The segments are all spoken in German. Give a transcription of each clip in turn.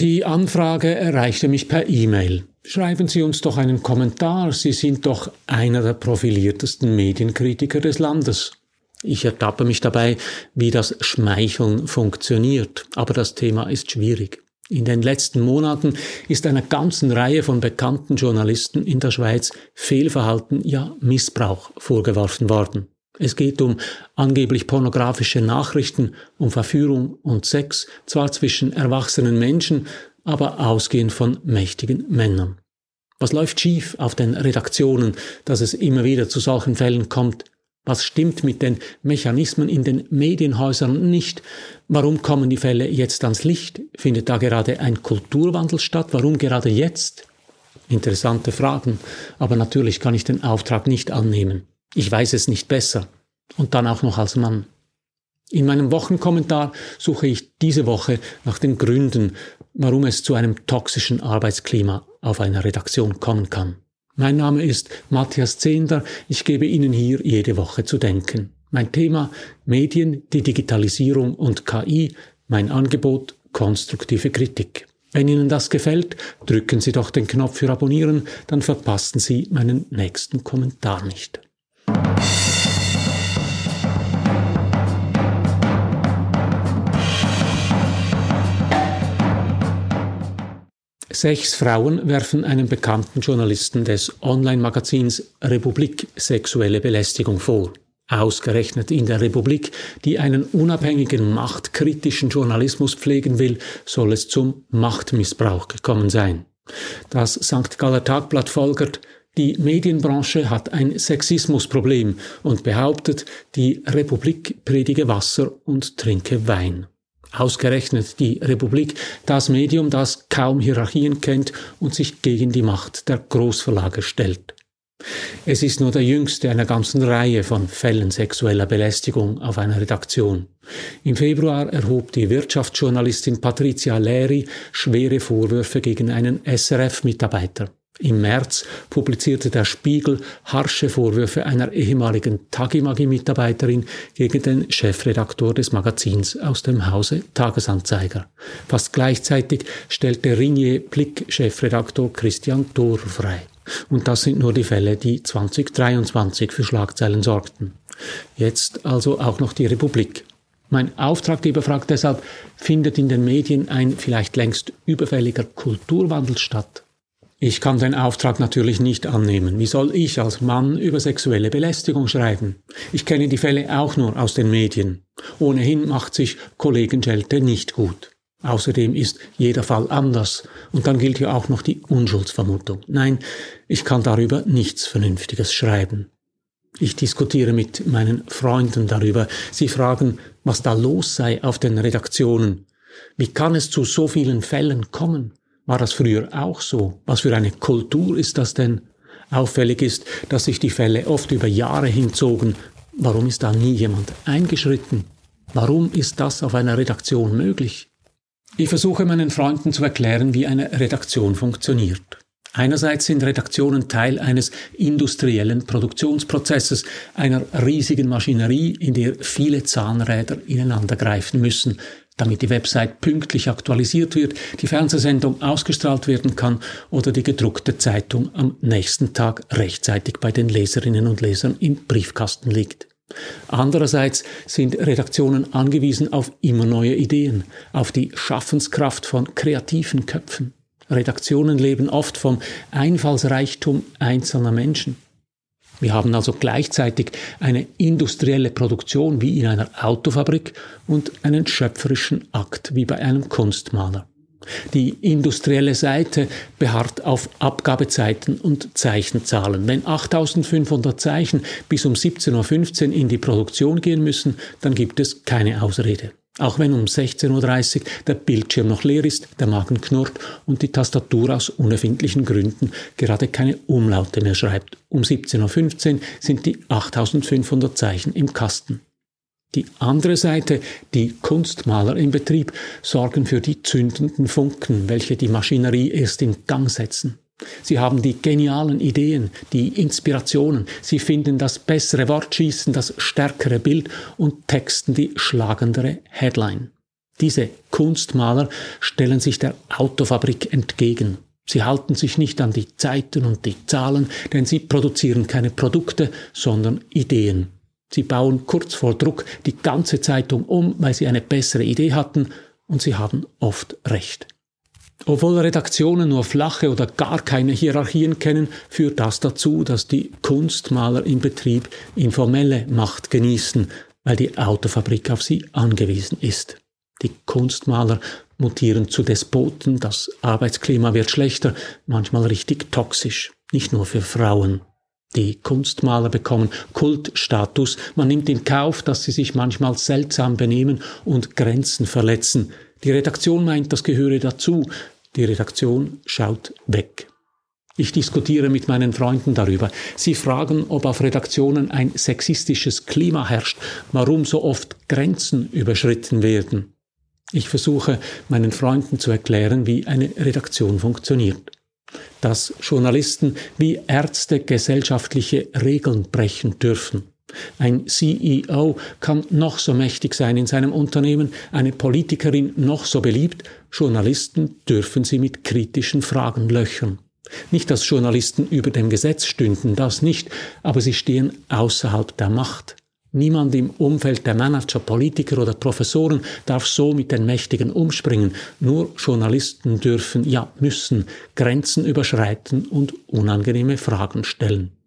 Die Anfrage erreichte mich per E-Mail. Schreiben Sie uns doch einen Kommentar, Sie sind doch einer der profiliertesten Medienkritiker des Landes. Ich ertappe mich dabei, wie das Schmeicheln funktioniert, aber das Thema ist schwierig. In den letzten Monaten ist einer ganzen Reihe von bekannten Journalisten in der Schweiz Fehlverhalten, ja Missbrauch vorgeworfen worden. Es geht um angeblich pornografische Nachrichten, um Verführung und Sex, zwar zwischen erwachsenen Menschen, aber ausgehend von mächtigen Männern. Was läuft schief auf den Redaktionen, dass es immer wieder zu solchen Fällen kommt? Was stimmt mit den Mechanismen in den Medienhäusern nicht? Warum kommen die Fälle jetzt ans Licht? Findet da gerade ein Kulturwandel statt? Warum gerade jetzt? Interessante Fragen, aber natürlich kann ich den Auftrag nicht annehmen. Ich weiß es nicht besser. Und dann auch noch als Mann. In meinem Wochenkommentar suche ich diese Woche nach den Gründen, warum es zu einem toxischen Arbeitsklima auf einer Redaktion kommen kann. Mein Name ist Matthias Zehnder. Ich gebe Ihnen hier jede Woche zu denken. Mein Thema Medien, die Digitalisierung und KI. Mein Angebot konstruktive Kritik. Wenn Ihnen das gefällt, drücken Sie doch den Knopf für Abonnieren, dann verpassen Sie meinen nächsten Kommentar nicht. Sechs Frauen werfen einem bekannten Journalisten des Online-Magazins Republik sexuelle Belästigung vor. Ausgerechnet in der Republik, die einen unabhängigen, machtkritischen Journalismus pflegen will, soll es zum Machtmissbrauch gekommen sein. Das St. Galler Tagblatt folgert, die Medienbranche hat ein Sexismusproblem und behauptet, die Republik predige Wasser und trinke Wein. Ausgerechnet die Republik, das Medium, das kaum Hierarchien kennt und sich gegen die Macht der Großverlage stellt. Es ist nur der jüngste einer ganzen Reihe von Fällen sexueller Belästigung auf einer Redaktion. Im Februar erhob die Wirtschaftsjournalistin Patricia Leri schwere Vorwürfe gegen einen SRF-Mitarbeiter. Im März publizierte der Spiegel harsche Vorwürfe einer ehemaligen Tagimagi-Mitarbeiterin gegen den Chefredaktor des Magazins aus dem Hause Tagesanzeiger. Fast gleichzeitig stellte Ringier Blick-Chefredaktor Christian Thor frei. Und das sind nur die Fälle, die 2023 für Schlagzeilen sorgten. Jetzt also auch noch die Republik. Mein Auftraggeber fragt deshalb, findet in den Medien ein vielleicht längst überfälliger Kulturwandel statt? Ich kann den Auftrag natürlich nicht annehmen. Wie soll ich als Mann über sexuelle Belästigung schreiben? Ich kenne die Fälle auch nur aus den Medien. Ohnehin macht sich Kollegen Schelte nicht gut. Außerdem ist jeder Fall anders. Und dann gilt ja auch noch die Unschuldsvermutung. Nein, ich kann darüber nichts Vernünftiges schreiben. Ich diskutiere mit meinen Freunden darüber. Sie fragen, was da los sei auf den Redaktionen. Wie kann es zu so vielen Fällen kommen? War das früher auch so? Was für eine Kultur ist das denn? Auffällig ist, dass sich die Fälle oft über Jahre hinzogen. Warum ist da nie jemand eingeschritten? Warum ist das auf einer Redaktion möglich? Ich versuche meinen Freunden zu erklären, wie eine Redaktion funktioniert. Einerseits sind Redaktionen Teil eines industriellen Produktionsprozesses, einer riesigen Maschinerie, in der viele Zahnräder ineinandergreifen müssen, damit die Website pünktlich aktualisiert wird, die Fernsehsendung ausgestrahlt werden kann oder die gedruckte Zeitung am nächsten Tag rechtzeitig bei den Leserinnen und Lesern im Briefkasten liegt. Andererseits sind Redaktionen angewiesen auf immer neue Ideen, auf die Schaffenskraft von kreativen Köpfen. Redaktionen leben oft vom Einfallsreichtum einzelner Menschen. Wir haben also gleichzeitig eine industrielle Produktion wie in einer Autofabrik und einen schöpferischen Akt wie bei einem Kunstmaler. Die industrielle Seite beharrt auf Abgabezeiten und Zeichenzahlen. Wenn 8500 Zeichen bis um 17.15 Uhr in die Produktion gehen müssen, dann gibt es keine Ausrede. Auch wenn um 16.30 Uhr der Bildschirm noch leer ist, der Magen knurrt und die Tastatur aus unerfindlichen Gründen gerade keine Umlaute mehr schreibt. Um 17.15 Uhr sind die 8500 Zeichen im Kasten. Die andere Seite, die Kunstmaler im Betrieb, sorgen für die zündenden Funken, welche die Maschinerie erst in Gang setzen. Sie haben die genialen Ideen, die Inspirationen. Sie finden das bessere Wortschießen, das stärkere Bild und texten die schlagendere Headline. Diese Kunstmaler stellen sich der Autofabrik entgegen. Sie halten sich nicht an die Zeiten und die Zahlen, denn sie produzieren keine Produkte, sondern Ideen. Sie bauen kurz vor Druck die ganze Zeitung um, weil sie eine bessere Idee hatten, und sie haben oft recht. Obwohl Redaktionen nur flache oder gar keine Hierarchien kennen, führt das dazu, dass die Kunstmaler im Betrieb informelle Macht genießen, weil die Autofabrik auf sie angewiesen ist. Die Kunstmaler mutieren zu Despoten, das Arbeitsklima wird schlechter, manchmal richtig toxisch, nicht nur für Frauen. Die Kunstmaler bekommen Kultstatus, man nimmt in Kauf, dass sie sich manchmal seltsam benehmen und Grenzen verletzen. Die Redaktion meint, das gehöre dazu, die Redaktion schaut weg. Ich diskutiere mit meinen Freunden darüber. Sie fragen, ob auf Redaktionen ein sexistisches Klima herrscht, warum so oft Grenzen überschritten werden. Ich versuche meinen Freunden zu erklären, wie eine Redaktion funktioniert. Dass Journalisten wie Ärzte gesellschaftliche Regeln brechen dürfen. Ein CEO kann noch so mächtig sein in seinem Unternehmen, eine Politikerin noch so beliebt, Journalisten dürfen sie mit kritischen Fragen löchern. Nicht, dass Journalisten über dem Gesetz stünden, das nicht, aber sie stehen außerhalb der Macht. Niemand im Umfeld der Manager, Politiker oder Professoren darf so mit den Mächtigen umspringen. Nur Journalisten dürfen, ja müssen, Grenzen überschreiten und unangenehme Fragen stellen.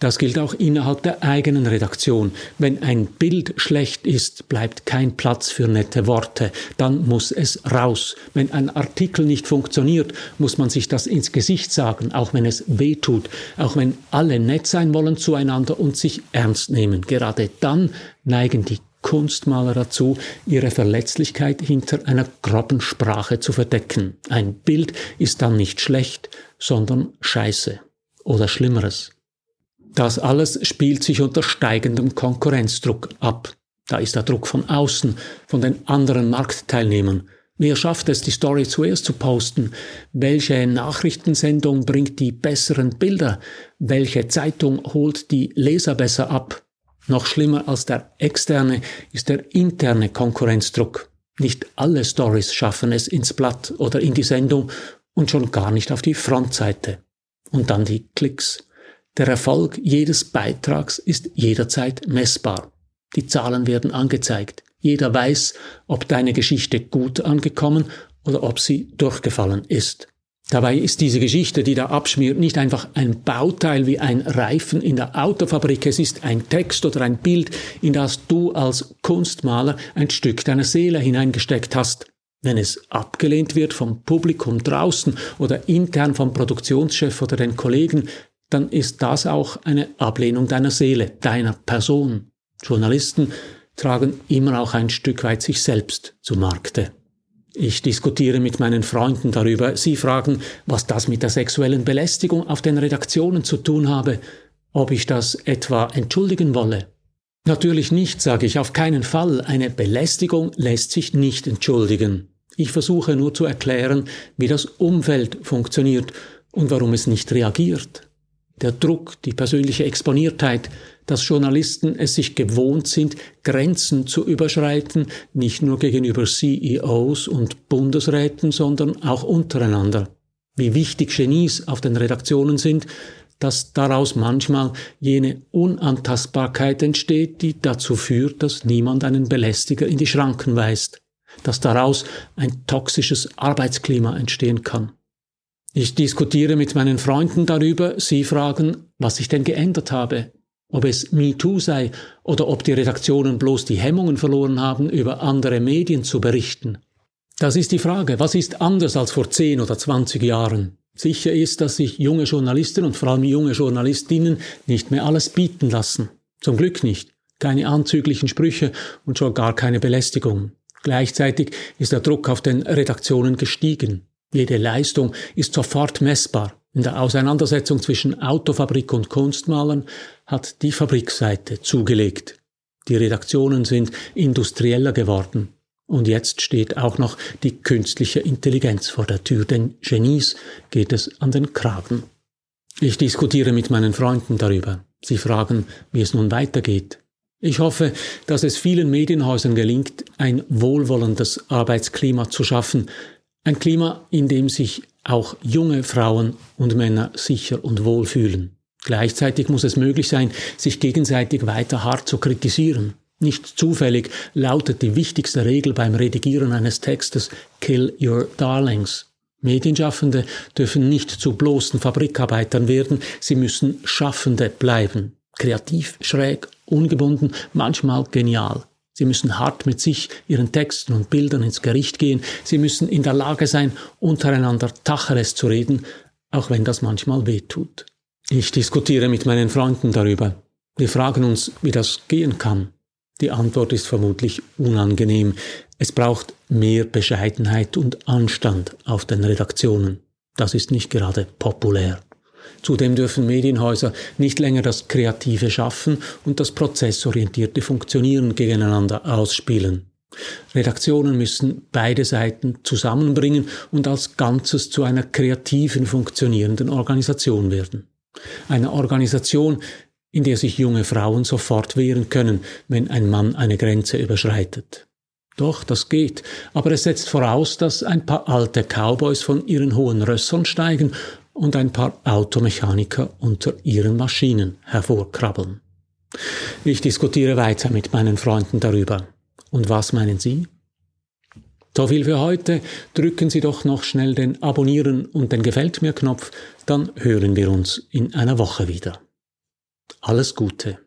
Das gilt auch innerhalb der eigenen Redaktion. Wenn ein Bild schlecht ist, bleibt kein Platz für nette Worte. Dann muss es raus. Wenn ein Artikel nicht funktioniert, muss man sich das ins Gesicht sagen, auch wenn es weh tut, auch wenn alle nett sein wollen zueinander und sich ernst nehmen. Gerade dann neigen die Kunstmaler dazu, ihre Verletzlichkeit hinter einer groben Sprache zu verdecken. Ein Bild ist dann nicht schlecht, sondern scheiße oder schlimmeres. Das alles spielt sich unter steigendem Konkurrenzdruck ab. Da ist der Druck von außen, von den anderen Marktteilnehmern. Wer schafft es, die Story zuerst zu posten? Welche Nachrichtensendung bringt die besseren Bilder? Welche Zeitung holt die Leser besser ab? Noch schlimmer als der externe ist der interne Konkurrenzdruck. Nicht alle Stories schaffen es ins Blatt oder in die Sendung und schon gar nicht auf die Frontseite. Und dann die Klicks. Der Erfolg jedes Beitrags ist jederzeit messbar. Die Zahlen werden angezeigt. Jeder weiß, ob deine Geschichte gut angekommen oder ob sie durchgefallen ist. Dabei ist diese Geschichte, die da abschmiert, nicht einfach ein Bauteil wie ein Reifen in der Autofabrik. Es ist ein Text oder ein Bild, in das du als Kunstmaler ein Stück deiner Seele hineingesteckt hast. Wenn es abgelehnt wird vom Publikum draußen oder intern vom Produktionschef oder den Kollegen, dann ist das auch eine Ablehnung deiner Seele, deiner Person. Journalisten tragen immer auch ein Stück weit sich selbst zu Markte. Ich diskutiere mit meinen Freunden darüber. Sie fragen, was das mit der sexuellen Belästigung auf den Redaktionen zu tun habe, ob ich das etwa entschuldigen wolle. Natürlich nicht, sage ich, auf keinen Fall. Eine Belästigung lässt sich nicht entschuldigen. Ich versuche nur zu erklären, wie das Umfeld funktioniert und warum es nicht reagiert der Druck, die persönliche Exponiertheit, dass Journalisten es sich gewohnt sind, Grenzen zu überschreiten, nicht nur gegenüber CEOs und Bundesräten, sondern auch untereinander. Wie wichtig Genies auf den Redaktionen sind, dass daraus manchmal jene Unantastbarkeit entsteht, die dazu führt, dass niemand einen Belästiger in die Schranken weist, dass daraus ein toxisches Arbeitsklima entstehen kann. Ich diskutiere mit meinen Freunden darüber, sie fragen, was ich denn geändert habe, ob es MeToo sei oder ob die Redaktionen bloß die Hemmungen verloren haben, über andere Medien zu berichten. Das ist die Frage, was ist anders als vor 10 oder 20 Jahren? Sicher ist, dass sich junge Journalisten und vor allem junge Journalistinnen nicht mehr alles bieten lassen. Zum Glück nicht. Keine anzüglichen Sprüche und schon gar keine Belästigung. Gleichzeitig ist der Druck auf den Redaktionen gestiegen. Jede Leistung ist sofort messbar. In der Auseinandersetzung zwischen Autofabrik und Kunstmalern hat die Fabrikseite zugelegt. Die Redaktionen sind industrieller geworden. Und jetzt steht auch noch die künstliche Intelligenz vor der Tür, denn Genies geht es an den Kragen. Ich diskutiere mit meinen Freunden darüber. Sie fragen, wie es nun weitergeht. Ich hoffe, dass es vielen Medienhäusern gelingt, ein wohlwollendes Arbeitsklima zu schaffen, ein Klima, in dem sich auch junge Frauen und Männer sicher und wohl fühlen. Gleichzeitig muss es möglich sein, sich gegenseitig weiter hart zu kritisieren. Nicht zufällig lautet die wichtigste Regel beim Redigieren eines Textes Kill your darlings. Medienschaffende dürfen nicht zu bloßen Fabrikarbeitern werden, sie müssen Schaffende bleiben. Kreativ, schräg, ungebunden, manchmal genial. Sie müssen hart mit sich, ihren Texten und Bildern ins Gericht gehen. Sie müssen in der Lage sein, untereinander Tacheles zu reden, auch wenn das manchmal wehtut. Ich diskutiere mit meinen Freunden darüber. Wir fragen uns, wie das gehen kann. Die Antwort ist vermutlich unangenehm. Es braucht mehr Bescheidenheit und Anstand auf den Redaktionen. Das ist nicht gerade populär. Zudem dürfen Medienhäuser nicht länger das kreative Schaffen und das prozessorientierte Funktionieren gegeneinander ausspielen. Redaktionen müssen beide Seiten zusammenbringen und als Ganzes zu einer kreativen, funktionierenden Organisation werden. Eine Organisation, in der sich junge Frauen sofort wehren können, wenn ein Mann eine Grenze überschreitet. Doch, das geht, aber es setzt voraus, dass ein paar alte Cowboys von ihren hohen Rössern steigen und ein paar Automechaniker unter ihren Maschinen hervorkrabbeln. Ich diskutiere weiter mit meinen Freunden darüber. Und was meinen Sie? So viel für heute. Drücken Sie doch noch schnell den Abonnieren und den Gefällt mir Knopf, dann hören wir uns in einer Woche wieder. Alles Gute.